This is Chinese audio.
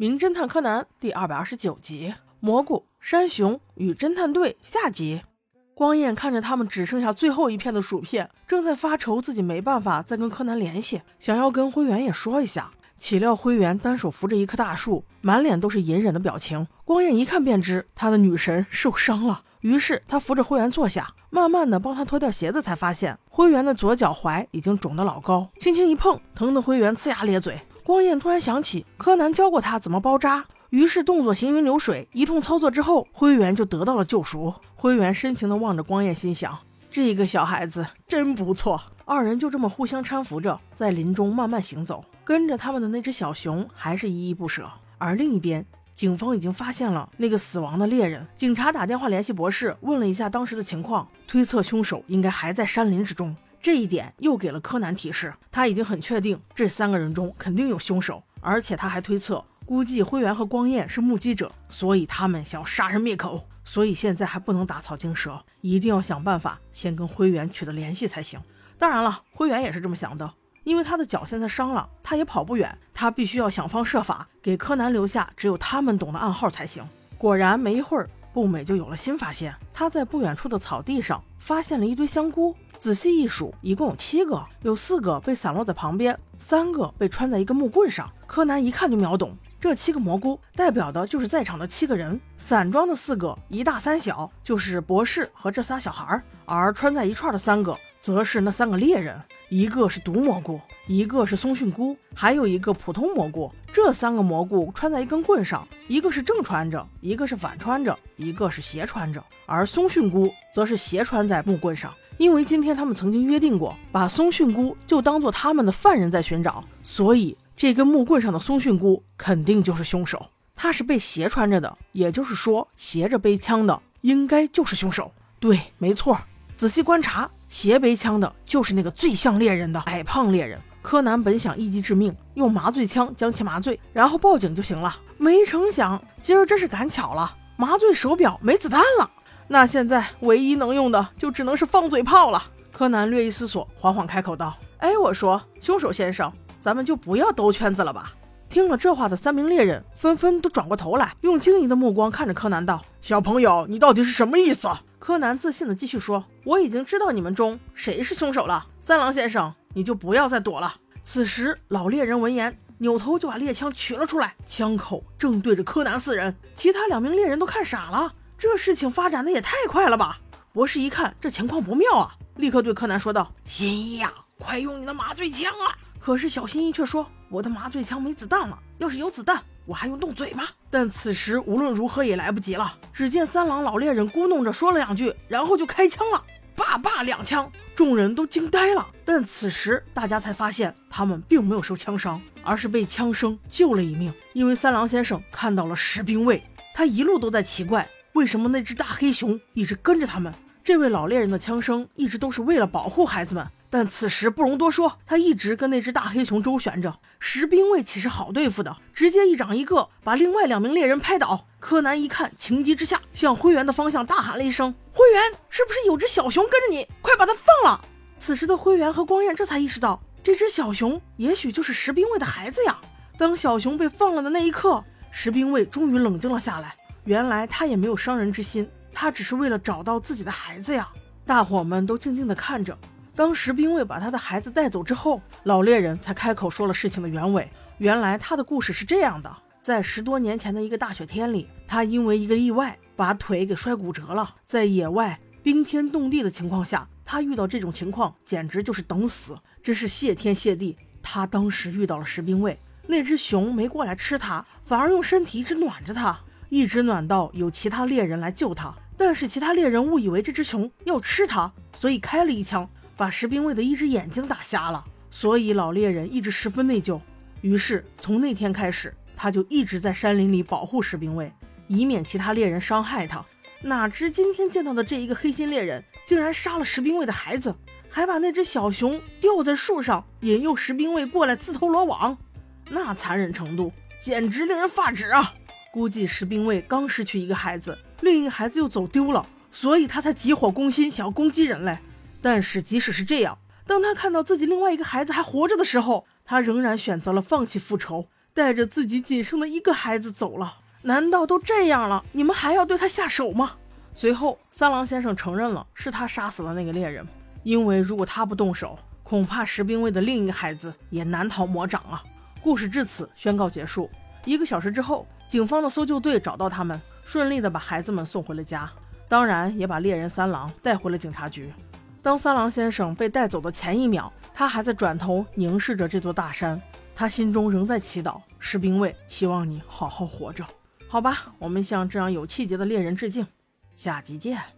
名侦探柯南第二百二十九集：蘑菇、山熊与侦探队下集。光彦看着他们只剩下最后一片的薯片，正在发愁自己没办法再跟柯南联系，想要跟灰原也说一下。岂料灰原单手扶着一棵大树，满脸都是隐忍的表情。光彦一看便知他的女神受伤了，于是他扶着灰原坐下，慢慢的帮他脱掉鞋子，才发现灰原的左脚踝已经肿得老高，轻轻一碰，疼得灰原呲牙咧嘴。光彦突然想起柯南教过他怎么包扎，于是动作行云流水，一通操作之后，灰原就得到了救赎。灰原深情地望着光彦，心想：这个小孩子真不错。二人就这么互相搀扶着，在林中慢慢行走。跟着他们的那只小熊还是依依不舍。而另一边，警方已经发现了那个死亡的猎人。警察打电话联系博士，问了一下当时的情况，推测凶手应该还在山林之中。这一点又给了柯南提示，他已经很确定这三个人中肯定有凶手，而且他还推测，估计灰原和光彦是目击者，所以他们想要杀人灭口，所以现在还不能打草惊蛇，一定要想办法先跟灰原取得联系才行。当然了，灰原也是这么想的，因为他的脚现在伤了，他也跑不远，他必须要想方设法给柯南留下只有他们懂的暗号才行。果然，没一会儿。步美就有了新发现，他在不远处的草地上发现了一堆香菇，仔细一数，一共有七个，有四个被散落在旁边，三个被穿在一根木棍上。柯南一看就秒懂，这七个蘑菇代表的就是在场的七个人，散装的四个，一大三小，就是博士和这仨小孩儿，而穿在一串的三个，则是那三个猎人，一个是毒蘑菇。一个是松蕈菇，还有一个普通蘑菇。这三个蘑菇穿在一根棍上，一个是正穿着，一个是反穿着，一个是斜穿着。而松蕈菇则是斜穿在木棍上，因为今天他们曾经约定过，把松蕈菇就当做他们的犯人在寻找，所以这根木棍上的松蕈菇肯定就是凶手。他是被斜穿着的，也就是说斜着背枪的应该就是凶手。对，没错，仔细观察，斜背枪的就是那个最像猎人的矮胖猎人。柯南本想一击致命，用麻醉枪将其麻醉，然后报警就行了。没成想，今儿真是赶巧了，麻醉手表没子弹了。那现在唯一能用的就只能是放嘴炮了。柯南略一思索，缓缓开口道：“哎，我说，凶手先生，咱们就不要兜圈子了吧？”听了这话的三名猎人纷纷都转过头来，用惊疑的目光看着柯南，道：“小朋友，你到底是什么意思？”柯南自信的继续说：“我已经知道你们中谁是凶手了，三郎先生。”你就不要再躲了。此时，老猎人闻言，扭头就把猎枪取了出来，枪口正对着柯南四人。其他两名猎人都看傻了，这事情发展的也太快了吧！博士一看这情况不妙啊，立刻对柯南说道：“新一呀，快用你的麻醉枪啊！”可是小新一却说：“我的麻醉枪没子弹了，要是有子弹，我还用动嘴吗？”但此时无论如何也来不及了。只见三郎老猎人咕哝着说了两句，然后就开枪了。叭叭两枪，众人都惊呆了。但此时大家才发现，他们并没有受枪伤，而是被枪声救了一命。因为三郎先生看到了石兵卫，他一路都在奇怪，为什么那只大黑熊一直跟着他们。这位老猎人的枪声一直都是为了保护孩子们。但此时不容多说，他一直跟那只大黑熊周旋着。石兵卫岂是好对付的？直接一掌一个，把另外两名猎人拍倒。柯南一看，情急之下向灰原的方向大喊了一声：“灰原，是不是有只小熊跟着你？快把它放了！”此时的灰原和光彦这才意识到，这只小熊也许就是石兵卫的孩子呀。当小熊被放了的那一刻，石兵卫终于冷静了下来。原来他也没有伤人之心，他只是为了找到自己的孩子呀。大伙们都静静地看着。当石兵卫把他的孩子带走之后，老猎人才开口说了事情的原委。原来他的故事是这样的：在十多年前的一个大雪天里，他因为一个意外把腿给摔骨折了。在野外冰天冻地的情况下，他遇到这种情况简直就是等死，真是谢天谢地。他当时遇到了石兵卫，那只熊没过来吃他，反而用身体一直暖着他，一直暖到有其他猎人来救他。但是其他猎人误以为这只熊要吃他，所以开了一枪。把石兵卫的一只眼睛打瞎了，所以老猎人一直十分内疚。于是从那天开始，他就一直在山林里保护石兵卫，以免其他猎人伤害他。哪知今天见到的这一个黑心猎人，竟然杀了石兵卫的孩子，还把那只小熊吊在树上，引诱石兵卫过来自投罗网。那残忍程度简直令人发指啊！估计石兵卫刚失去一个孩子，另一个孩子又走丢了，所以他才急火攻心，想要攻击人类。但是，即使是这样，当他看到自己另外一个孩子还活着的时候，他仍然选择了放弃复仇，带着自己仅剩的一个孩子走了。难道都这样了，你们还要对他下手吗？随后，三郎先生承认了是他杀死了那个猎人，因为如果他不动手，恐怕石兵卫的另一个孩子也难逃魔掌啊。故事至此宣告结束。一个小时之后，警方的搜救队找到他们，顺利的把孩子们送回了家，当然也把猎人三郎带回了警察局。当三郎先生被带走的前一秒，他还在转头凝视着这座大山，他心中仍在祈祷士兵卫，希望你好好活着。好吧，我们向这样有气节的猎人致敬，下集见。